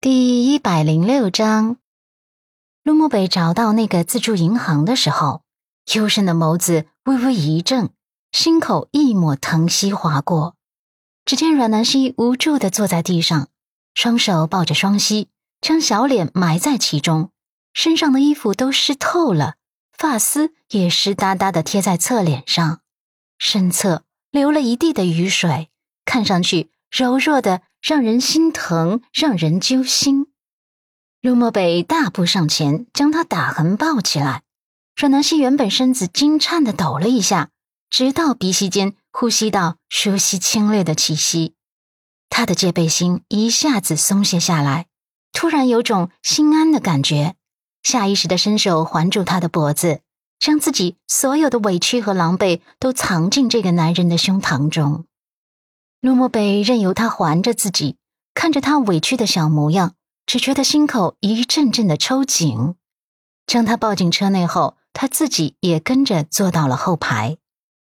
第一百零六章，陆慕北找到那个自助银行的时候，幽深的眸子微微一怔，心口一抹疼惜划过。只见阮南希无助的坐在地上，双手抱着双膝，将小脸埋在其中，身上的衣服都湿透了，发丝也湿哒哒的贴在侧脸上，身侧流了一地的雨水，看上去柔弱的。让人心疼，让人揪心。陆漠北大步上前，将他打横抱起来。阮南希原本身子惊颤的抖了一下，直到鼻息间呼吸到熟悉清冽的气息，他的戒备心一下子松懈下来，突然有种心安的感觉，下意识的伸手环住他的脖子，将自己所有的委屈和狼狈都藏进这个男人的胸膛中。陆漠北任由他环着自己，看着他委屈的小模样，只觉得心口一阵阵的抽紧。将他抱进车内后，他自己也跟着坐到了后排。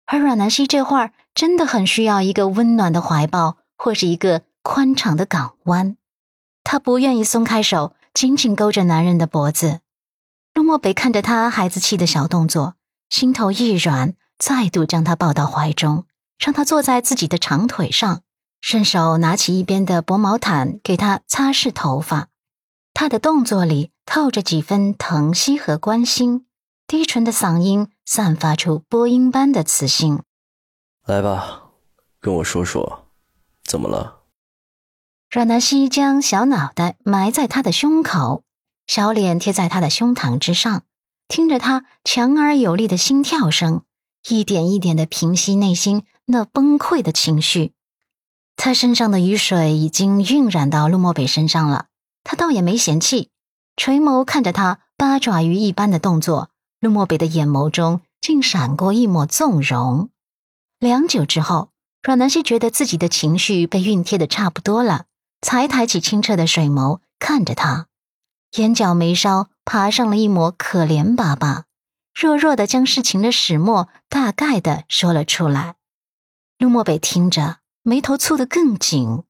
而阮南希这会儿真的很需要一个温暖的怀抱，或是一个宽敞的港湾。他不愿意松开手，紧紧勾着男人的脖子。陆漠北看着他孩子气的小动作，心头一软，再度将他抱到怀中。让他坐在自己的长腿上，顺手拿起一边的薄毛毯给他擦拭头发。他的动作里透着几分疼惜和关心，低沉的嗓音散发出播音般的磁性。来吧，跟我说说，怎么了？阮南希将小脑袋埋在他的胸口，小脸贴在他的胸膛之上，听着他强而有力的心跳声，一点一点的平息内心。那崩溃的情绪，他身上的雨水已经晕染到陆漠北身上了。他倒也没嫌弃，垂眸看着他八爪鱼一般的动作，陆漠北的眼眸中竟闪过一抹纵容。良久之后，阮南希觉得自己的情绪被熨贴的差不多了，才抬起清澈的水眸看着他，眼角眉梢爬上了一抹可怜巴巴，弱弱的将事情的始末大概的说了出来。陆漠北听着，眉头蹙得更紧。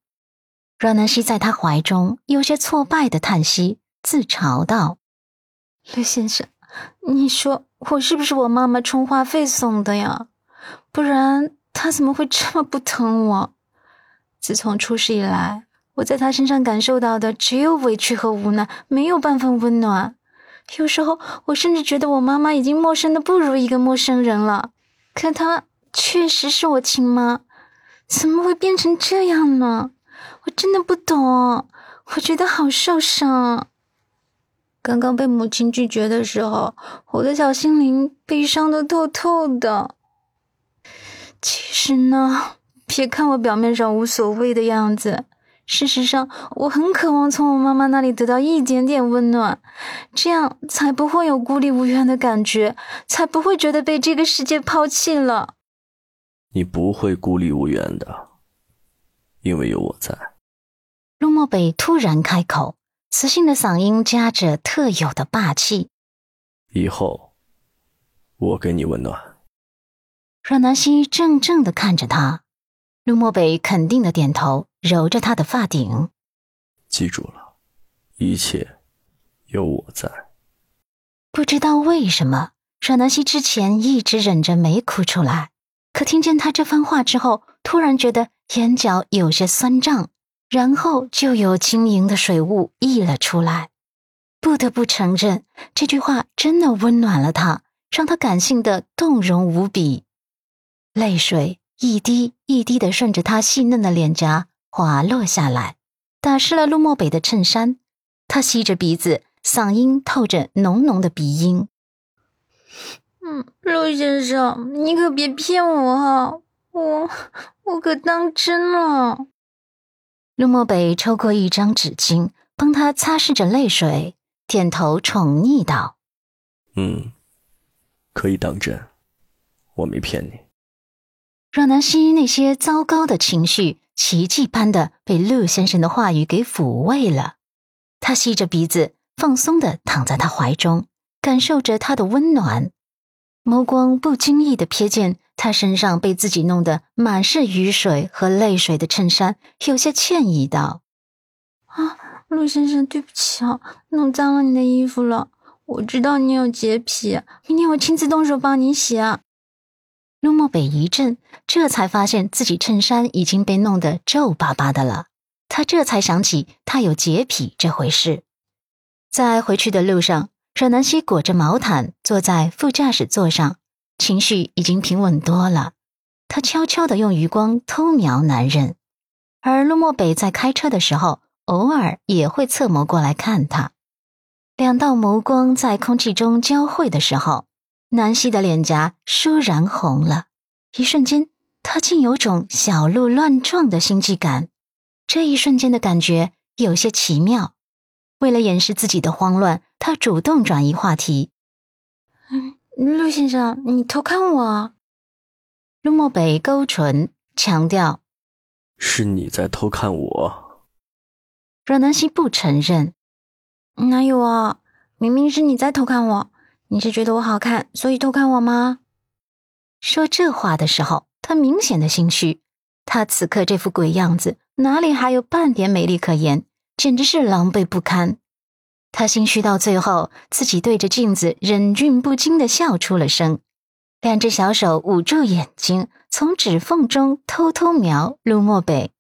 阮南希在他怀中有些挫败的叹息，自嘲道：“陆先生，你说我是不是我妈妈充话费送的呀？不然她怎么会这么不疼我？自从出事以来，我在她身上感受到的只有委屈和无奈，没有半分温暖。有时候，我甚至觉得我妈妈已经陌生的不如一个陌生人了。可她……”确实是我亲妈，怎么会变成这样呢？我真的不懂，我觉得好受伤。刚刚被母亲拒绝的时候，我的小心灵悲伤的透透的。其实呢，别看我表面上无所谓的样子，事实上我很渴望从我妈妈那里得到一点点温暖，这样才不会有孤立无援的感觉，才不会觉得被这个世界抛弃了。你不会孤立无援的，因为有我在。陆漠北突然开口，磁性的嗓音夹着特有的霸气。以后，我给你温暖。阮南希怔怔的看着他，陆漠北肯定的点头，揉着他的发顶。记住了，一切有我在。不知道为什么，阮南希之前一直忍着没哭出来。可听见他这番话之后，突然觉得眼角有些酸胀，然后就有轻盈的水雾溢了出来。不得不承认，这句话真的温暖了他，让他感性的动容无比。泪水一滴一滴的顺着他细嫩的脸颊滑落下来，打湿了陆漠北的衬衫。他吸着鼻子，嗓音透着浓浓的鼻音。嗯，陆先生，你可别骗我哈，我我可当真了。陆漠北抽过一张纸巾，帮他擦拭着泪水，点头宠溺道：“嗯，可以当真，我没骗你。”阮南希那些糟糕的情绪，奇迹般的被陆先生的话语给抚慰了。他吸着鼻子，放松的躺在他怀中，感受着他的温暖。眸光不经意的瞥见他身上被自己弄得满是雨水和泪水的衬衫，有些歉意道：“啊，陆先生，对不起啊，弄脏了你的衣服了。我知道你有洁癖，明天我亲自动手帮你洗啊。陆漠北一震，这才发现自己衬衫已经被弄得皱巴巴的了。他这才想起他有洁癖这回事。在回去的路上，阮南希裹着毛毯坐在副驾驶座上，情绪已经平稳多了。她悄悄地用余光偷瞄男人，而陆漠北在开车的时候，偶尔也会侧眸过来看他。两道眸光在空气中交汇的时候。南希的脸颊倏然红了，一瞬间，她竟有种小鹿乱撞的心悸感。这一瞬间的感觉有些奇妙。为了掩饰自己的慌乱，他主动转移话题：“嗯，陆先生，你偷看我？”陆漠北勾唇，强调：“是你在偷看我。”阮南希不承认：“哪有啊？明明是你在偷看我。”你是觉得我好看，所以偷看我吗？说这话的时候，他明显的心虚。他此刻这副鬼样子，哪里还有半点美丽可言？简直是狼狈不堪。他心虚到最后，自己对着镜子忍俊不禁的笑出了声，两只小手捂住眼睛，从指缝中偷偷瞄陆漠北。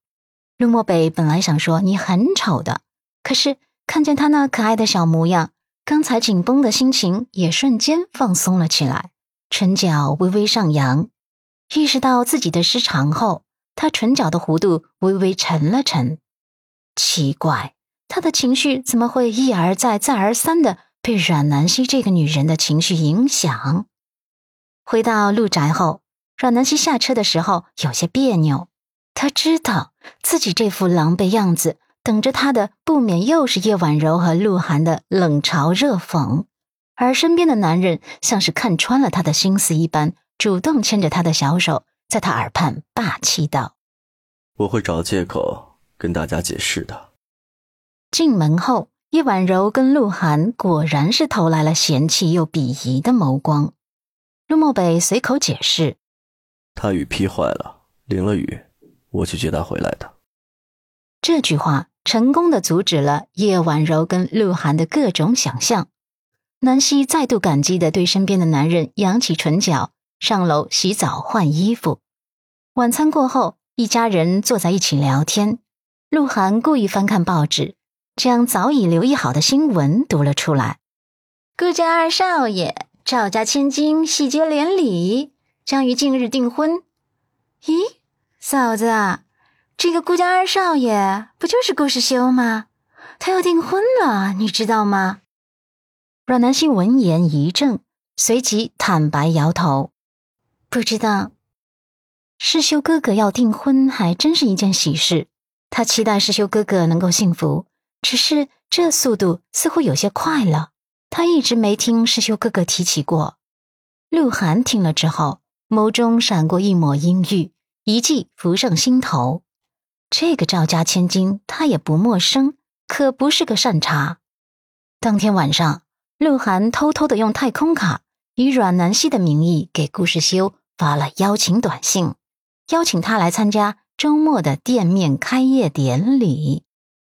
陆漠北本来想说你很丑的，可是看见他那可爱的小模样。刚才紧绷的心情也瞬间放松了起来，唇角微微上扬。意识到自己的失常后，他唇角的弧度微微沉了沉。奇怪，他的情绪怎么会一而再、再而三的被阮南希这个女人的情绪影响？回到陆宅后，阮南希下车的时候有些别扭。他知道自己这副狼狈样子。等着他的不免又是叶婉柔和鹿晗的冷嘲热讽，而身边的男人像是看穿了他的心思一般，主动牵着他的小手，在他耳畔霸气道：“我会找借口跟大家解释的。”进门后，叶婉柔跟鹿晗果然是投来了嫌弃又鄙夷的眸光。陆漠北随口解释：“他雨披坏了，淋了雨，我去接他回来的。”这句话。成功的阻止了叶婉柔跟鹿晗的各种想象。南希再度感激的对身边的男人扬起唇角，上楼洗澡换衣服。晚餐过后，一家人坐在一起聊天。鹿晗故意翻看报纸，将早已留意好的新闻读了出来：顾家二少爷、赵家千金喜结连理，将于近日订婚。咦，嫂子。这个顾家二少爷不就是顾世修吗？他要订婚了，你知道吗？阮南希闻言一怔，随即坦白摇头：“不知道。”世修哥哥要订婚，还真是一件喜事。他期待世修哥哥能够幸福，只是这速度似乎有些快了。他一直没听世修哥哥提起过。鹿晗听了之后，眸中闪过一抹阴郁，一记浮上心头。这个赵家千金，他也不陌生，可不是个善茬。当天晚上，鹿晗偷偷的用太空卡，以阮南希的名义给顾世修发了邀请短信，邀请他来参加周末的店面开业典礼。